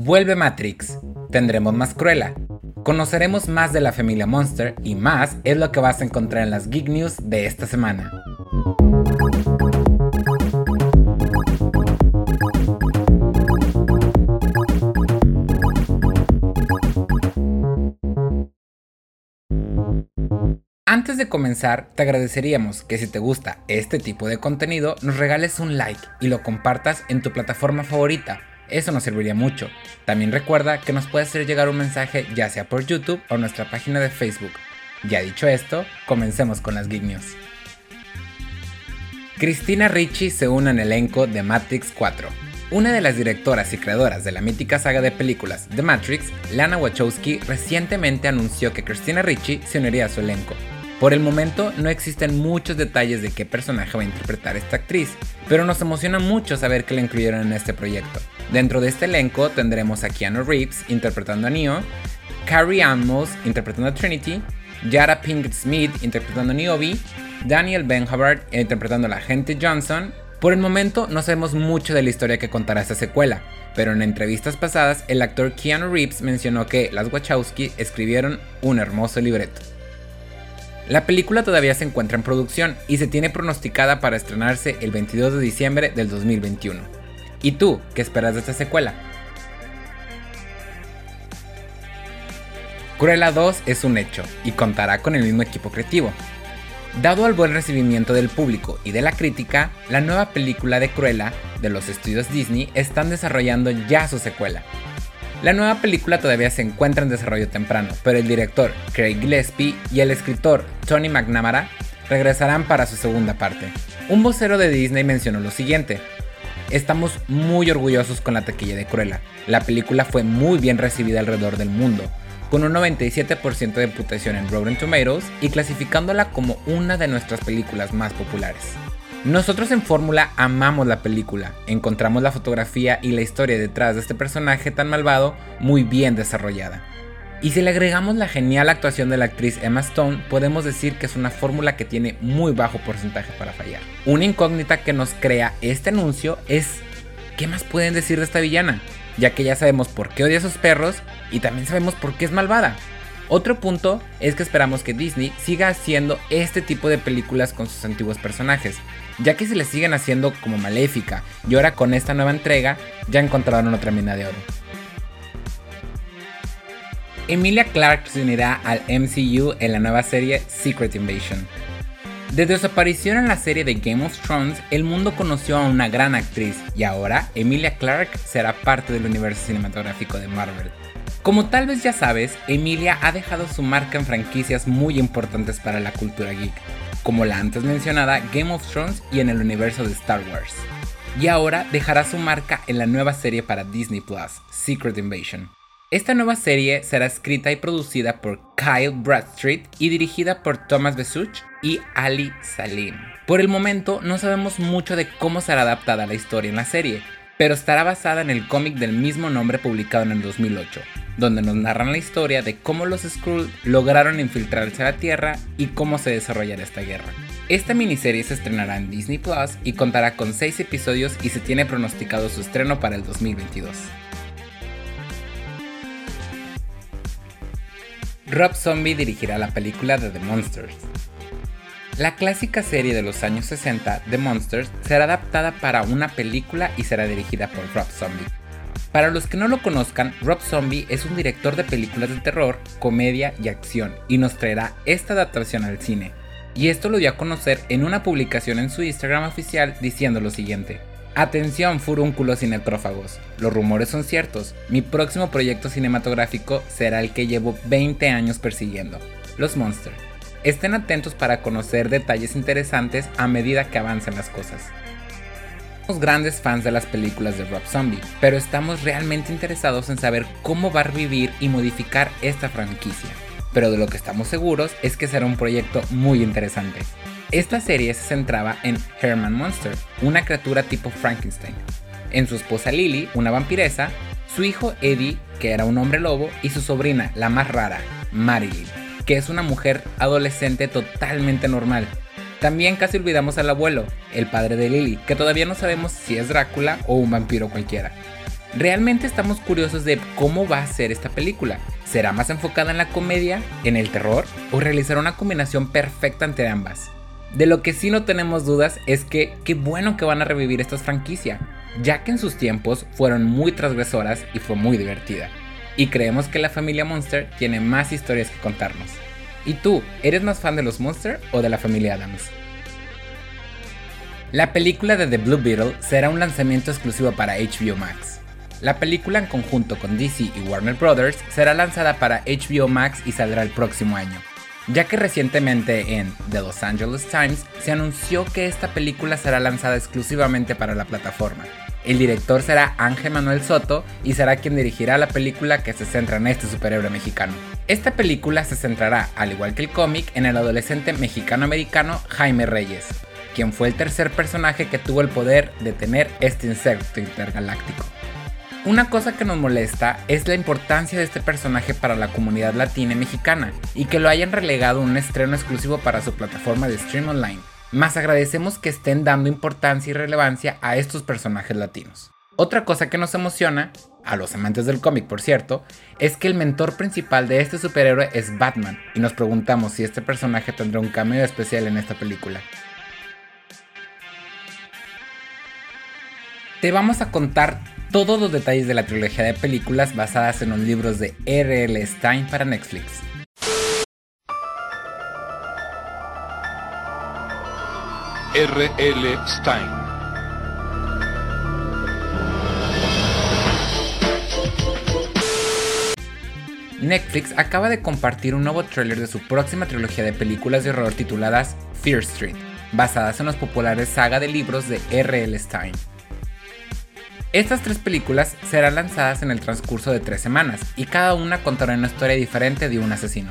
Vuelve Matrix. Tendremos más Cruella. Conoceremos más de la familia Monster y más es lo que vas a encontrar en las Geek News de esta semana. Antes de comenzar, te agradeceríamos que si te gusta este tipo de contenido, nos regales un like y lo compartas en tu plataforma favorita. Eso nos serviría mucho. También recuerda que nos puedes hacer llegar un mensaje ya sea por YouTube o nuestra página de Facebook. Ya dicho esto, comencemos con las Geek News. Cristina Ricci se une al elenco de Matrix 4. Una de las directoras y creadoras de la mítica saga de películas The Matrix, Lana Wachowski, recientemente anunció que Cristina Ricci se uniría a su elenco. Por el momento no existen muchos detalles de qué personaje va a interpretar esta actriz, pero nos emociona mucho saber que la incluyeron en este proyecto. Dentro de este elenco tendremos a Keanu Reeves interpretando a Neo, Carrie Ann Moss interpretando a Trinity, Yara Pinkett Smith interpretando a Niobe, Daniel Benhavard interpretando a la agente Johnson. Por el momento no sabemos mucho de la historia que contará esta secuela, pero en entrevistas pasadas el actor Keanu Reeves mencionó que las Wachowski escribieron un hermoso libreto. La película todavía se encuentra en producción y se tiene pronosticada para estrenarse el 22 de diciembre del 2021. ¿Y tú qué esperas de esta secuela? Cruella 2 es un hecho y contará con el mismo equipo creativo. Dado al buen recibimiento del público y de la crítica, la nueva película de Cruella de los estudios Disney están desarrollando ya su secuela, la nueva película todavía se encuentra en desarrollo temprano, pero el director Craig Gillespie y el escritor Tony McNamara regresarán para su segunda parte. Un vocero de Disney mencionó lo siguiente. Estamos muy orgullosos con la taquilla de Cruella. La película fue muy bien recibida alrededor del mundo, con un 97% de reputación en Rotten Tomatoes y clasificándola como una de nuestras películas más populares. Nosotros en Fórmula amamos la película, encontramos la fotografía y la historia detrás de este personaje tan malvado muy bien desarrollada. Y si le agregamos la genial actuación de la actriz Emma Stone, podemos decir que es una fórmula que tiene muy bajo porcentaje para fallar. Una incógnita que nos crea este anuncio es, ¿qué más pueden decir de esta villana? Ya que ya sabemos por qué odia a sus perros y también sabemos por qué es malvada. Otro punto es que esperamos que Disney siga haciendo este tipo de películas con sus antiguos personajes, ya que si le siguen haciendo como Maléfica y ahora con esta nueva entrega ya encontraron otra mina de oro. Emilia Clarke se unirá al MCU en la nueva serie Secret Invasion. Desde su aparición en la serie de Game of Thrones, el mundo conoció a una gran actriz y ahora Emilia Clarke será parte del universo cinematográfico de Marvel. Como tal vez ya sabes, Emilia ha dejado su marca en franquicias muy importantes para la cultura geek, como la antes mencionada Game of Thrones y en el universo de Star Wars. Y ahora dejará su marca en la nueva serie para Disney Plus, Secret Invasion. Esta nueva serie será escrita y producida por Kyle Bradstreet y dirigida por Thomas Besuch y Ali Salim. Por el momento no sabemos mucho de cómo será adaptada la historia en la serie, pero estará basada en el cómic del mismo nombre publicado en el 2008, donde nos narran la historia de cómo los Skrull lograron infiltrarse a la Tierra y cómo se desarrollará esta guerra. Esta miniserie se estrenará en Disney Plus y contará con 6 episodios y se tiene pronosticado su estreno para el 2022. Rob Zombie dirigirá la película de The Monsters. La clásica serie de los años 60, The Monsters, será adaptada para una película y será dirigida por Rob Zombie. Para los que no lo conozcan, Rob Zombie es un director de películas de terror, comedia y acción y nos traerá esta adaptación al cine. Y esto lo dio a conocer en una publicación en su Instagram oficial diciendo lo siguiente. Atención furúnculos y necrófagos, los rumores son ciertos, mi próximo proyecto cinematográfico será el que llevo 20 años persiguiendo, Los Monsters. Estén atentos para conocer detalles interesantes a medida que avancen las cosas. Somos grandes fans de las películas de Rob Zombie, pero estamos realmente interesados en saber cómo va a revivir y modificar esta franquicia. Pero de lo que estamos seguros es que será un proyecto muy interesante. Esta serie se centraba en Herman Monster, una criatura tipo Frankenstein, en su esposa Lily, una vampiresa, su hijo Eddie, que era un hombre lobo, y su sobrina, la más rara, Marilyn, que es una mujer adolescente totalmente normal, también casi olvidamos al abuelo, el padre de Lily, que todavía no sabemos si es Drácula o un vampiro cualquiera. Realmente estamos curiosos de cómo va a ser esta película. ¿Será más enfocada en la comedia, en el terror o realizará una combinación perfecta entre ambas? De lo que sí no tenemos dudas es que qué bueno que van a revivir esta franquicia, ya que en sus tiempos fueron muy transgresoras y fue muy divertida. Y creemos que la familia Monster tiene más historias que contarnos. ¿Y tú, eres más fan de los Monster o de la familia Adams? La película de The Blue Beetle será un lanzamiento exclusivo para HBO Max. La película en conjunto con DC y Warner Bros. será lanzada para HBO Max y saldrá el próximo año, ya que recientemente en The Los Angeles Times se anunció que esta película será lanzada exclusivamente para la plataforma. El director será Ángel Manuel Soto y será quien dirigirá la película que se centra en este superhéroe mexicano. Esta película se centrará, al igual que el cómic, en el adolescente mexicano-americano Jaime Reyes, quien fue el tercer personaje que tuvo el poder de tener este insecto intergaláctico. Una cosa que nos molesta es la importancia de este personaje para la comunidad latina y mexicana y que lo hayan relegado a un estreno exclusivo para su plataforma de stream online. Más agradecemos que estén dando importancia y relevancia a estos personajes latinos. Otra cosa que nos emociona, a los amantes del cómic por cierto, es que el mentor principal de este superhéroe es Batman y nos preguntamos si este personaje tendrá un cameo especial en esta película. Te vamos a contar todos los detalles de la trilogía de películas basadas en los libros de R.L. Stein para Netflix. R.L. Stein Netflix acaba de compartir un nuevo tráiler de su próxima trilogía de películas de horror tituladas Fear Street, basadas en los populares saga de libros de R.L. Stein. Estas tres películas serán lanzadas en el transcurso de tres semanas y cada una contará una historia diferente de un asesino.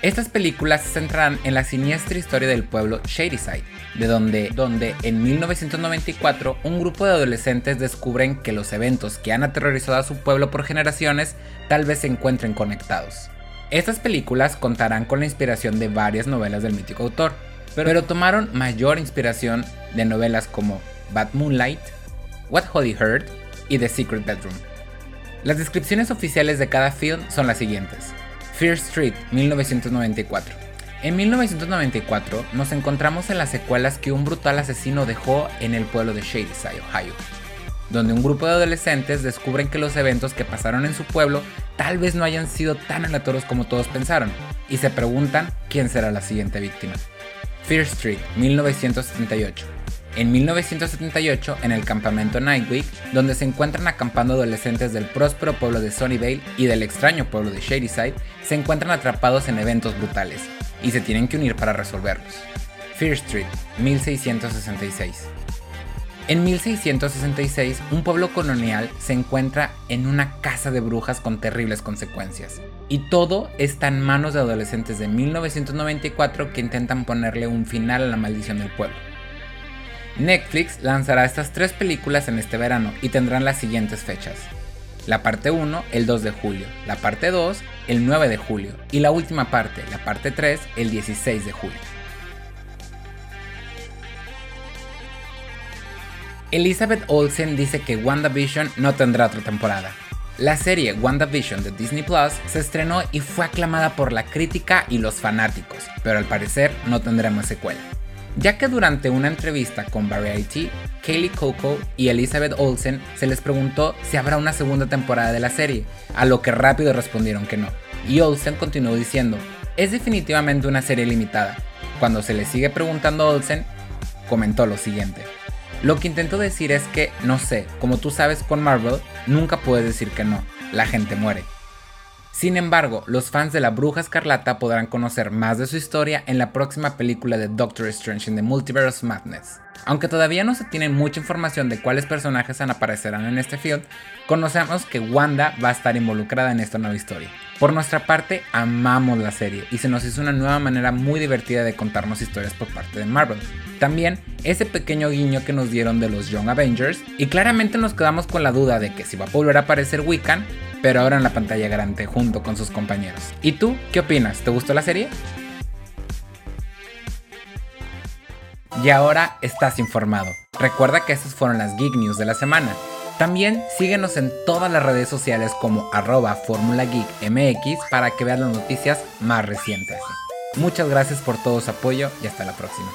Estas películas se centrarán en la siniestra historia del pueblo Shadyside, de donde, donde en 1994 un grupo de adolescentes descubren que los eventos que han aterrorizado a su pueblo por generaciones tal vez se encuentren conectados. Estas películas contarán con la inspiración de varias novelas del mítico autor, pero tomaron mayor inspiración de novelas como Bad Moonlight, What Holly Heard y The Secret Bedroom. Las descripciones oficiales de cada film son las siguientes. Fear Street, 1994. En 1994 nos encontramos en las secuelas que un brutal asesino dejó en el pueblo de Shadyside, Ohio, donde un grupo de adolescentes descubren que los eventos que pasaron en su pueblo tal vez no hayan sido tan aleatorios como todos pensaron, y se preguntan quién será la siguiente víctima. Fear Street, 1978 en 1978 en el campamento Nightwick, donde se encuentran acampando adolescentes del próspero pueblo de Sunnyvale y del extraño pueblo de Shadyside, se encuentran atrapados en eventos brutales y se tienen que unir para resolverlos. Fear Street, 1666. En 1666, un pueblo colonial se encuentra en una casa de brujas con terribles consecuencias. Y todo está en manos de adolescentes de 1994 que intentan ponerle un final a la maldición del pueblo. Netflix lanzará estas tres películas en este verano y tendrán las siguientes fechas. La parte 1 el 2 de julio, la parte 2 el 9 de julio y la última parte, la parte 3, el 16 de julio. Elizabeth Olsen dice que WandaVision no tendrá otra temporada. La serie WandaVision de Disney Plus se estrenó y fue aclamada por la crítica y los fanáticos, pero al parecer no tendremos secuela ya que durante una entrevista con Variety, Kaylee Coco y Elizabeth Olsen se les preguntó si habrá una segunda temporada de la serie, a lo que rápido respondieron que no. Y Olsen continuó diciendo, es definitivamente una serie limitada. Cuando se le sigue preguntando a Olsen, comentó lo siguiente. Lo que intento decir es que, no sé, como tú sabes con Marvel, nunca puedes decir que no, la gente muere. Sin embargo, los fans de la Bruja Escarlata podrán conocer más de su historia en la próxima película de Doctor Strange in the Multiverse Madness. Aunque todavía no se tiene mucha información de cuáles personajes aparecerán en este film, conocemos que Wanda va a estar involucrada en esta nueva historia. Por nuestra parte, amamos la serie y se nos hizo una nueva manera muy divertida de contarnos historias por parte de Marvel. También ese pequeño guiño que nos dieron de los Young Avengers y claramente nos quedamos con la duda de que si va a volver a aparecer Wiccan, pero ahora en la pantalla grande junto con sus compañeros. ¿Y tú qué opinas? ¿Te gustó la serie? Y ahora estás informado. Recuerda que estas fueron las Geek News de la semana. También síguenos en todas las redes sociales como arroba Fórmula Geek MX para que veas las noticias más recientes. Muchas gracias por todo su apoyo y hasta la próxima.